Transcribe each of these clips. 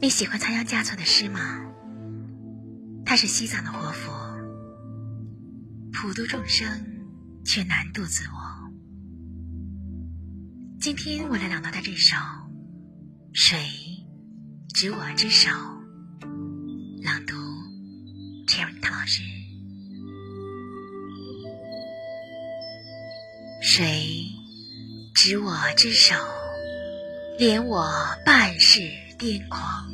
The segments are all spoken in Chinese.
你喜欢仓央嘉措的诗吗？他是西藏的活佛，普度众生却难渡自我。今天我来朗读他这首《水执我之手》，朗读 Cherry 唐老师。水执我之手，怜我半世癫狂。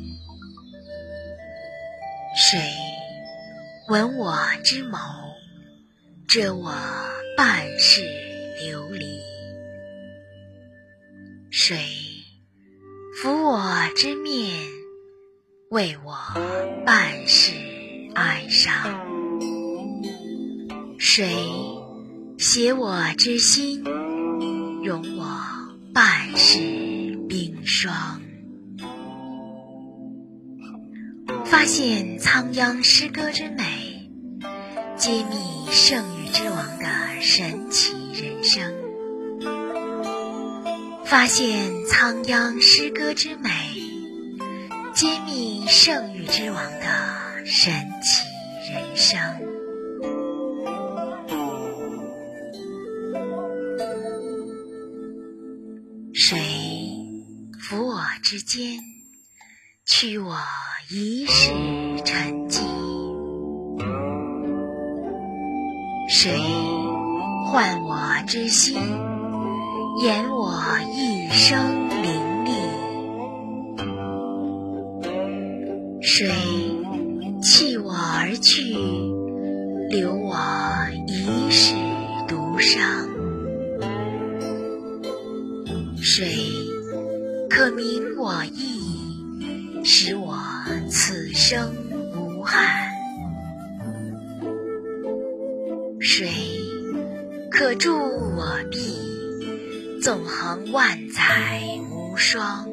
谁闻我之眸，遮我半世流离。谁抚我之面，为我半世哀伤。谁携我之心，容我半世冰霜。发现仓央诗歌之美，揭秘圣域之王的神奇人生。发现仓央诗歌之美，揭秘圣域之王的神奇人生。水抚我之肩，驱我一世沉寂；谁唤我之心，掩我一生凌厉；谁弃我而去，留我一世独伤。谁可明我意，使我此生无憾；水可助我臂，纵横万载无双；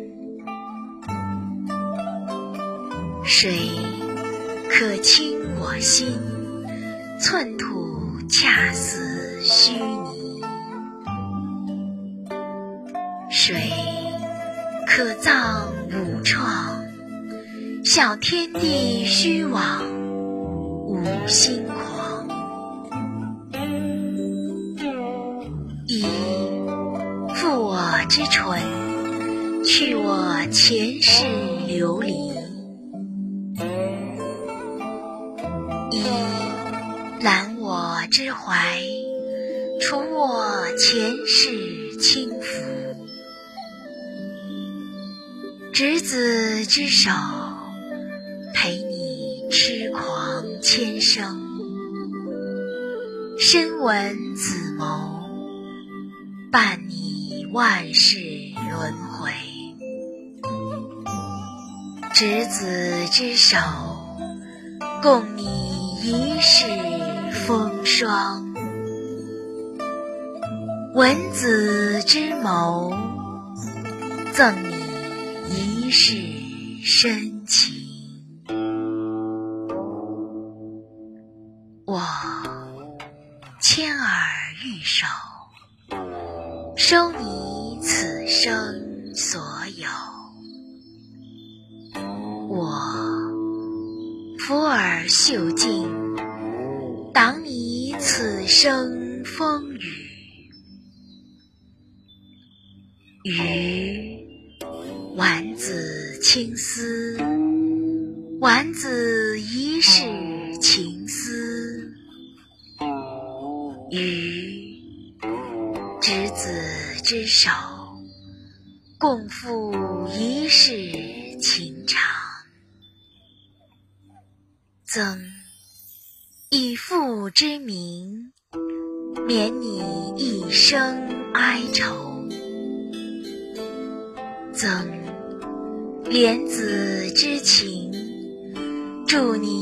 水可清我心，寸土恰似虚拟。水可葬五创，小天地虚妄，无心狂。以覆我之唇，去我前世流离；以揽我之怀，除我前世轻浮。执子之手，陪你痴狂千生；深吻子眸，伴你万世轮回。执子之手，共你一世风霜；闻子之眸，赠你。一世深情，牵儿玉手，收你此生所有；我抚耳袖镜，挡你此生风雨。雨。丸子青丝，丸子一世与执子之手，共赴一世情长。赠以父之名，免你一生哀愁。赠。莲子之情，祝你